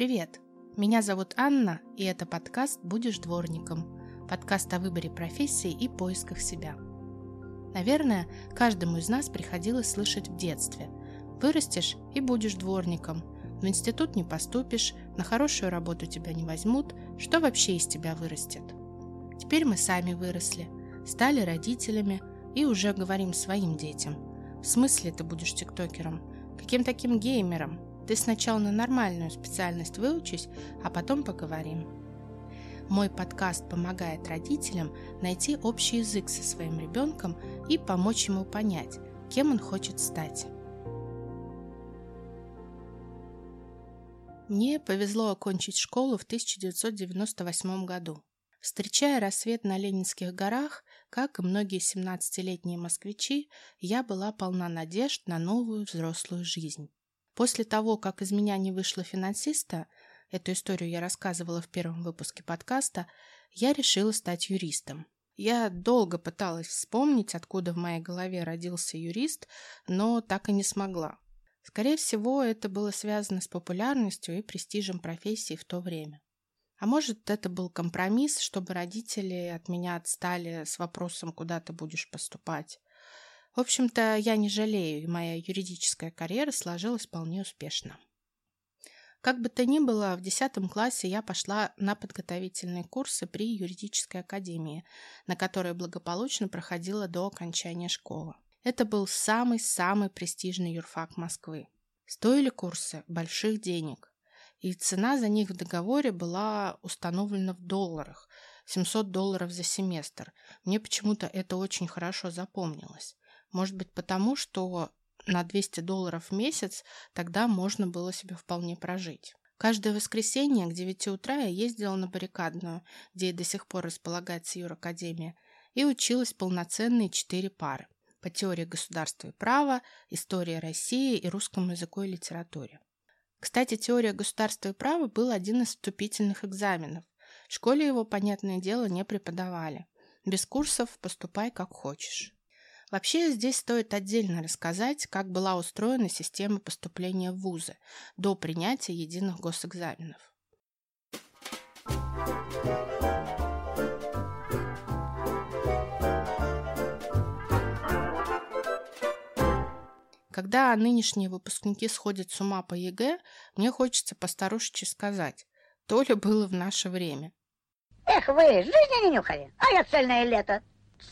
Привет! Меня зовут Анна, и это подкаст «Будешь дворником» подкаст о выборе профессии и поисках себя. Наверное, каждому из нас приходилось слышать в детстве «Вырастешь и будешь дворником», в институт не поступишь, на хорошую работу тебя не возьмут, что вообще из тебя вырастет? Теперь мы сами выросли, стали родителями и уже говорим своим детям. В смысле ты будешь тиктокером? Каким таким геймером? Ты сначала на нормальную специальность выучись, а потом поговорим. Мой подкаст помогает родителям найти общий язык со своим ребенком и помочь ему понять, кем он хочет стать. Мне повезло окончить школу в 1998 году. Встречая рассвет на Ленинских горах, как и многие 17-летние москвичи, я была полна надежд на новую взрослую жизнь. После того, как из меня не вышло финансиста, эту историю я рассказывала в первом выпуске подкаста, я решила стать юристом. Я долго пыталась вспомнить, откуда в моей голове родился юрист, но так и не смогла. Скорее всего, это было связано с популярностью и престижем профессии в то время. А может, это был компромисс, чтобы родители от меня отстали с вопросом, куда ты будешь поступать. В общем-то, я не жалею, и моя юридическая карьера сложилась вполне успешно. Как бы то ни было, в 10 классе я пошла на подготовительные курсы при юридической академии, на которые благополучно проходила до окончания школы. Это был самый-самый престижный юрфак Москвы. Стоили курсы больших денег и цена за них в договоре была установлена в долларах – 700 долларов за семестр. Мне почему-то это очень хорошо запомнилось. Может быть, потому что на 200 долларов в месяц тогда можно было себе вполне прожить. Каждое воскресенье к 9 утра я ездила на баррикадную, где и до сих пор располагается Юракадемия, и училась полноценные четыре пары по теории государства и права, истории России и русскому языку и литературе. Кстати, теория государства и права был один из вступительных экзаменов. В школе его, понятное дело, не преподавали. Без курсов поступай как хочешь. Вообще здесь стоит отдельно рассказать, как была устроена система поступления в вузы до принятия единых госэкзаменов. Когда нынешние выпускники сходят с ума по ЕГЭ, мне хочется постарушечи сказать, то ли было в наше время. Эх вы, жизни не нюхали, а я цельное лето.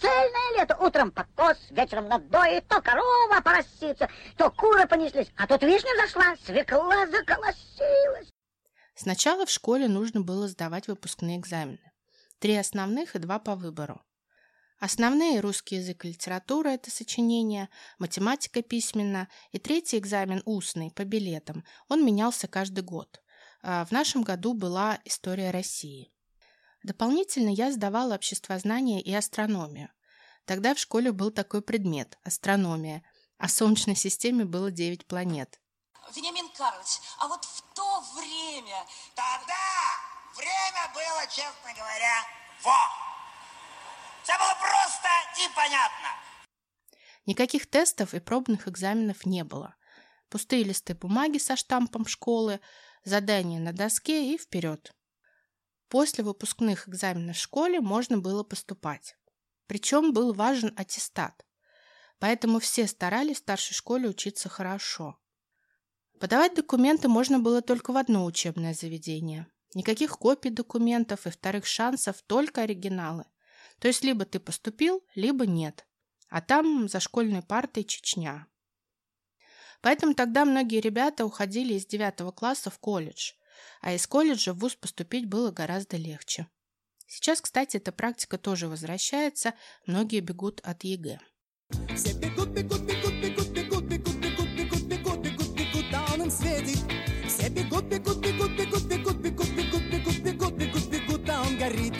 Цельное лето. Утром покос, вечером надои, то корова поросится, то куры понеслись, а тут вишня зашла, свекла заколосилась. Сначала в школе нужно было сдавать выпускные экзамены. Три основных и два по выбору. Основные русский язык и литература – это сочинение, математика письменно и третий экзамен устный по билетам. Он менялся каждый год. А в нашем году была история России. Дополнительно я сдавала обществознание и астрономию. Тогда в школе был такой предмет – астрономия, а в Солнечной системе было 9 планет. Вениамин Карлович, а вот в то время... Тогда время было, честно говоря, во! Все было просто и понятно. Никаких тестов и пробных экзаменов не было. Пустые листы бумаги со штампом школы, задания на доске и вперед. После выпускных экзаменов в школе можно было поступать. Причем был важен аттестат. Поэтому все старались в старшей школе учиться хорошо. Подавать документы можно было только в одно учебное заведение. Никаких копий документов и вторых шансов, только оригиналы. То есть либо ты поступил, либо нет. А там за школьной партой Чечня. Поэтому тогда многие ребята уходили из девятого класса в колледж, а из колледжа в вуз поступить было гораздо легче. Сейчас, кстати, эта практика тоже возвращается, многие бегут от ЕГЭ. Все бегут, бегут, бегут, бегут, бегут, бегут, бегут, бегут, бегут, бегут, бегут, а он им светит. Все бегут, бегут, бегут, бегут, бегут, бегут, бегут, бегут, бегут, бегут, бегут, а он горит.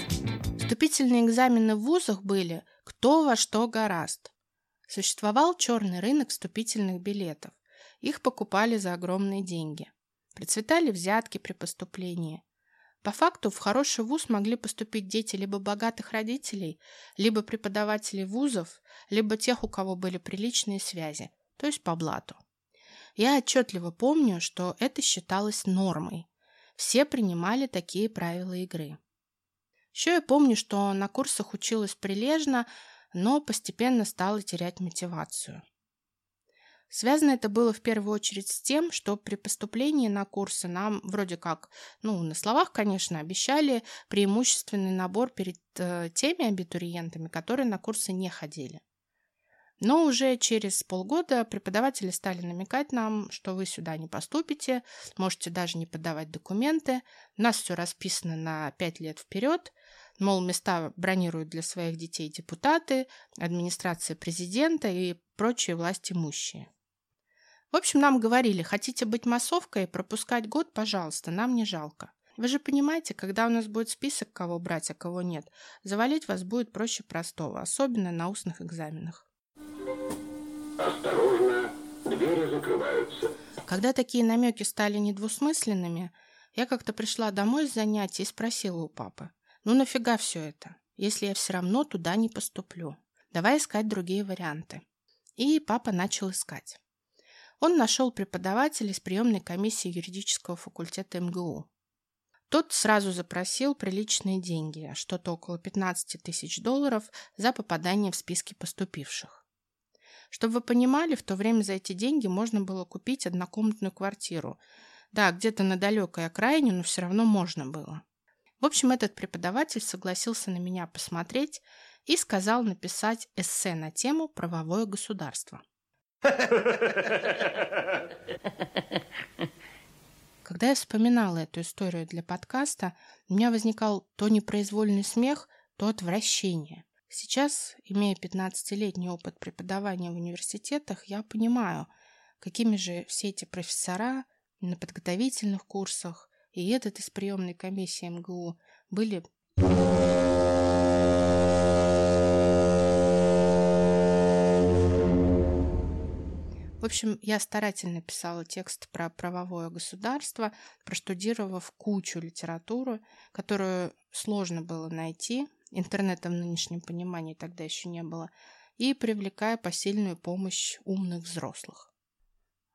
Вступительные экзамены в вузах были кто во что гораст. Существовал черный рынок вступительных билетов. Их покупали за огромные деньги. Процветали взятки при поступлении. По факту в хороший вуз могли поступить дети либо богатых родителей, либо преподавателей вузов, либо тех, у кого были приличные связи, то есть по блату. Я отчетливо помню, что это считалось нормой. Все принимали такие правила игры. Еще я помню, что на курсах училась прилежно, но постепенно стала терять мотивацию. Связано это было в первую очередь с тем, что при поступлении на курсы нам вроде как, ну, на словах, конечно, обещали преимущественный набор перед э, теми абитуриентами, которые на курсы не ходили. Но уже через полгода преподаватели стали намекать нам, что вы сюда не поступите, можете даже не подавать документы. У нас все расписано на пять лет вперед. Мол, места бронируют для своих детей депутаты, администрация президента и прочие власть имущие. В общем, нам говорили, хотите быть массовкой и пропускать год, пожалуйста, нам не жалко. Вы же понимаете, когда у нас будет список, кого брать, а кого нет, завалить вас будет проще простого, особенно на устных экзаменах. Осторожно, двери закрываются. Когда такие намеки стали недвусмысленными, я как-то пришла домой с занятий и спросила у папы, ну нафига все это, если я все равно туда не поступлю? Давай искать другие варианты. И папа начал искать. Он нашел преподавателя из приемной комиссии юридического факультета МГУ. Тот сразу запросил приличные деньги, что-то около 15 тысяч долларов за попадание в списки поступивших. Чтобы вы понимали, в то время за эти деньги можно было купить однокомнатную квартиру. Да, где-то на далекой окраине, но все равно можно было. В общем, этот преподаватель согласился на меня посмотреть и сказал написать эссе на тему «Правовое государство». Когда я вспоминала эту историю для подкаста, у меня возникал то непроизвольный смех, то отвращение. Сейчас, имея 15-летний опыт преподавания в университетах, я понимаю, какими же все эти профессора на подготовительных курсах и этот из приемной комиссии МГУ были общем, я старательно писала текст про правовое государство, проштудировав кучу литературы, которую сложно было найти, интернета в нынешнем понимании тогда еще не было, и привлекая посильную помощь умных взрослых.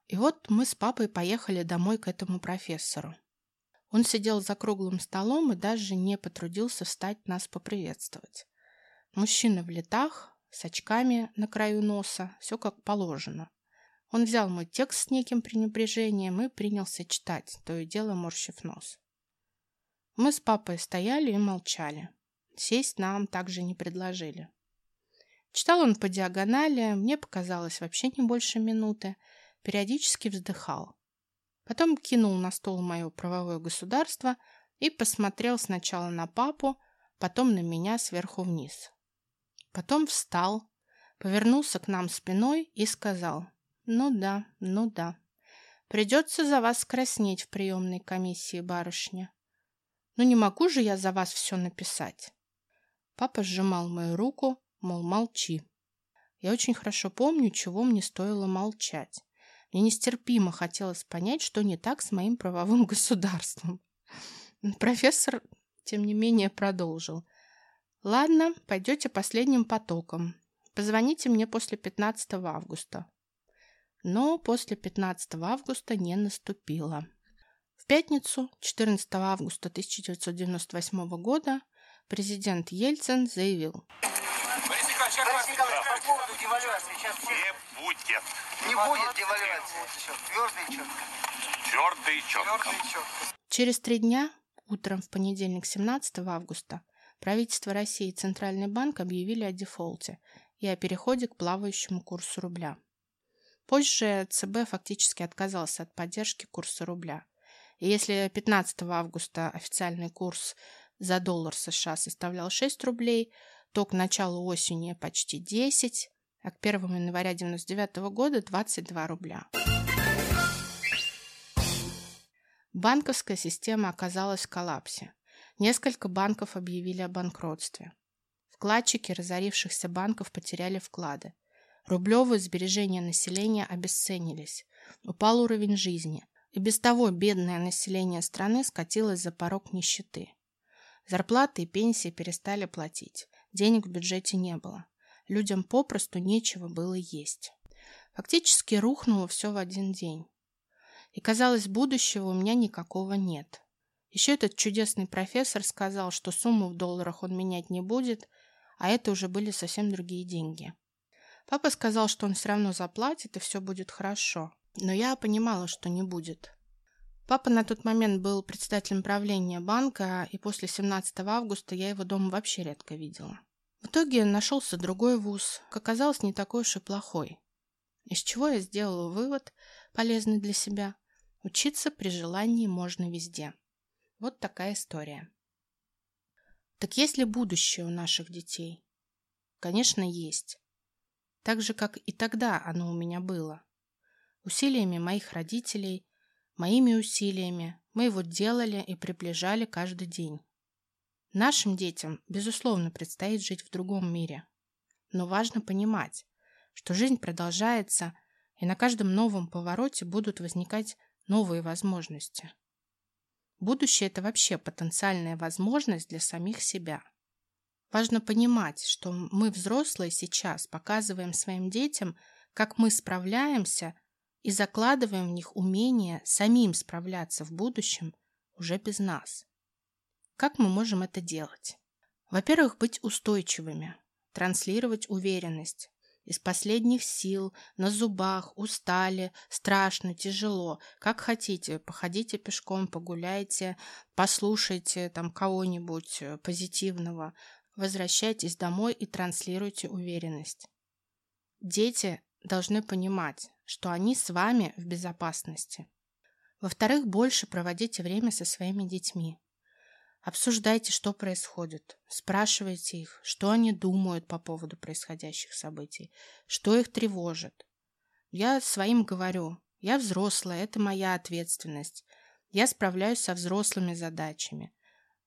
И вот мы с папой поехали домой к этому профессору. Он сидел за круглым столом и даже не потрудился встать нас поприветствовать. Мужчина в летах, с очками на краю носа, все как положено. Он взял мой текст с неким пренебрежением и принялся читать, то и дело морщив нос. Мы с папой стояли и молчали. Сесть нам также не предложили. Читал он по диагонали, мне показалось вообще не больше минуты, периодически вздыхал. Потом кинул на стол мое правовое государство и посмотрел сначала на папу, потом на меня сверху вниз. Потом встал, повернулся к нам спиной и сказал ну да, ну да. Придется за вас краснеть в приемной комиссии, барышня. Ну не могу же я за вас все написать. Папа сжимал мою руку, мол, молчи. Я очень хорошо помню, чего мне стоило молчать. Мне нестерпимо хотелось понять, что не так с моим правовым государством. Профессор, тем не менее, продолжил. Ладно, пойдете последним потоком. Позвоните мне после 15 августа. Но после 15 августа не наступило. В пятницу, 14 августа 1998 года, президент Ельцин заявил. Борис Николаевич, как Борис по поводу девальвации сейчас... Не будет. Не будет девальвации. Твердо и четко. Твердо и четко. Твердо и четко. Через три дня, утром в понедельник 17 августа, правительство России и Центральный банк объявили о дефолте и о переходе к плавающему курсу рубля. Позже ЦБ фактически отказался от поддержки курса рубля. И если 15 августа официальный курс за доллар США составлял 6 рублей, то к началу осени почти 10, а к 1 января 1999 года 22 рубля. Банковская система оказалась в коллапсе. Несколько банков объявили о банкротстве. Вкладчики разорившихся банков потеряли вклады. Рублевые сбережения населения обесценились. Упал уровень жизни. И без того бедное население страны скатилось за порог нищеты. Зарплаты и пенсии перестали платить. Денег в бюджете не было. Людям попросту нечего было есть. Фактически рухнуло все в один день. И казалось, будущего у меня никакого нет. Еще этот чудесный профессор сказал, что сумму в долларах он менять не будет, а это уже были совсем другие деньги. Папа сказал, что он все равно заплатит и все будет хорошо. Но я понимала, что не будет. Папа на тот момент был председателем правления банка, и после 17 августа я его дома вообще редко видела. В итоге нашелся другой вуз, оказалось не такой уж и плохой. Из чего я сделала вывод, полезный для себя. Учиться при желании можно везде. Вот такая история. Так есть ли будущее у наших детей? Конечно, есть. Так же, как и тогда оно у меня было. Усилиями моих родителей, моими усилиями мы его делали и приближали каждый день. Нашим детям, безусловно, предстоит жить в другом мире. Но важно понимать, что жизнь продолжается, и на каждом новом повороте будут возникать новые возможности. Будущее – это вообще потенциальная возможность для самих себя. Важно понимать, что мы, взрослые, сейчас показываем своим детям, как мы справляемся и закладываем в них умение самим справляться в будущем уже без нас. Как мы можем это делать? Во-первых, быть устойчивыми, транслировать уверенность, из последних сил, на зубах, устали, страшно, тяжело. Как хотите, походите пешком, погуляйте, послушайте там кого-нибудь э, позитивного. Возвращайтесь домой и транслируйте уверенность. Дети должны понимать, что они с вами в безопасности. Во-вторых, больше проводите время со своими детьми. Обсуждайте, что происходит. Спрашивайте их, что они думают по поводу происходящих событий, что их тревожит. Я своим говорю, я взрослая, это моя ответственность. Я справляюсь со взрослыми задачами.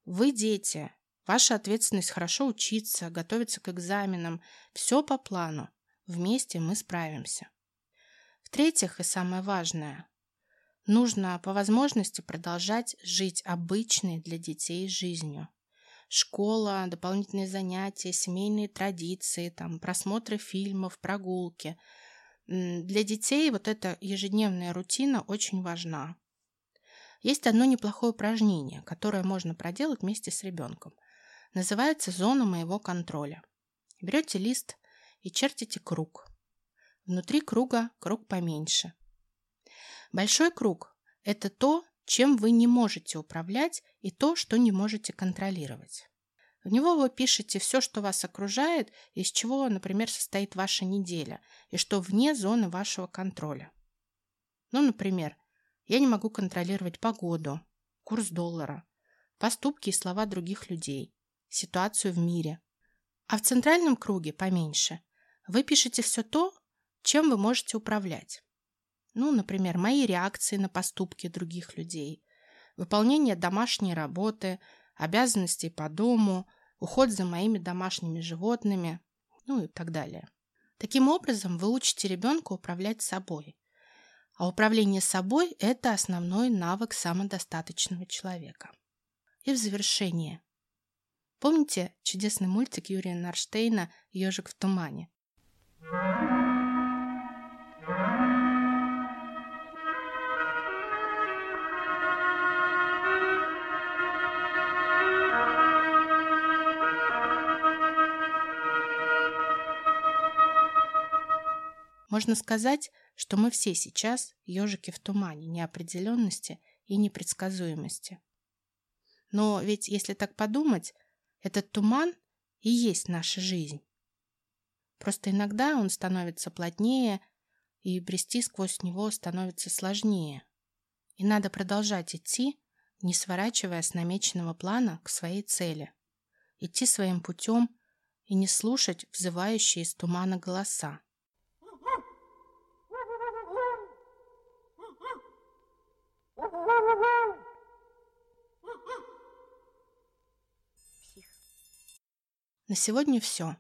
Вы дети, ваша ответственность хорошо учиться, готовиться к экзаменам. Все по плану. Вместе мы справимся. В-третьих, и самое важное, Нужно по возможности продолжать жить обычной для детей жизнью. Школа, дополнительные занятия, семейные традиции, там, просмотры фильмов, прогулки. Для детей вот эта ежедневная рутина очень важна. Есть одно неплохое упражнение, которое можно проделать вместе с ребенком. Называется «Зона моего контроля». Берете лист и чертите круг. Внутри круга круг поменьше – Большой круг – это то, чем вы не можете управлять и то, что не можете контролировать. В него вы пишете все, что вас окружает, из чего, например, состоит ваша неделя, и что вне зоны вашего контроля. Ну, например, я не могу контролировать погоду, курс доллара, поступки и слова других людей, ситуацию в мире. А в центральном круге поменьше вы пишете все то, чем вы можете управлять. Ну, например, мои реакции на поступки других людей, выполнение домашней работы, обязанностей по дому, уход за моими домашними животными, ну и так далее. Таким образом, вы учите ребенка управлять собой. А управление собой – это основной навык самодостаточного человека. И в завершение. Помните чудесный мультик Юрия Нарштейна «Ежик в тумане»? Можно сказать, что мы все сейчас ежики в тумане неопределенности и непредсказуемости. Но ведь, если так подумать, этот туман и есть наша жизнь. Просто иногда он становится плотнее, и брести сквозь него становится сложнее. И надо продолжать идти, не сворачивая с намеченного плана к своей цели. Идти своим путем и не слушать взывающие из тумана голоса. На сегодня все.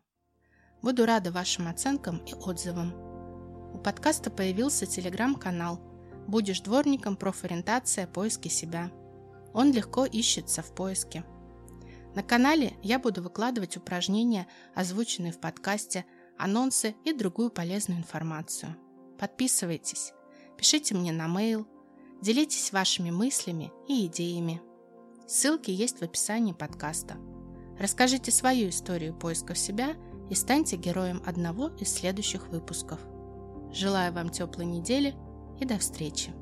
Буду рада вашим оценкам и отзывам. У подкаста появился телеграм-канал «Будешь дворником. Профориентация. Поиски себя». Он легко ищется в поиске. На канале я буду выкладывать упражнения, озвученные в подкасте, анонсы и другую полезную информацию. Подписывайтесь, пишите мне на mail, делитесь вашими мыслями и идеями. Ссылки есть в описании подкаста. Расскажите свою историю поисков себя и станьте героем одного из следующих выпусков. Желаю вам теплой недели и до встречи!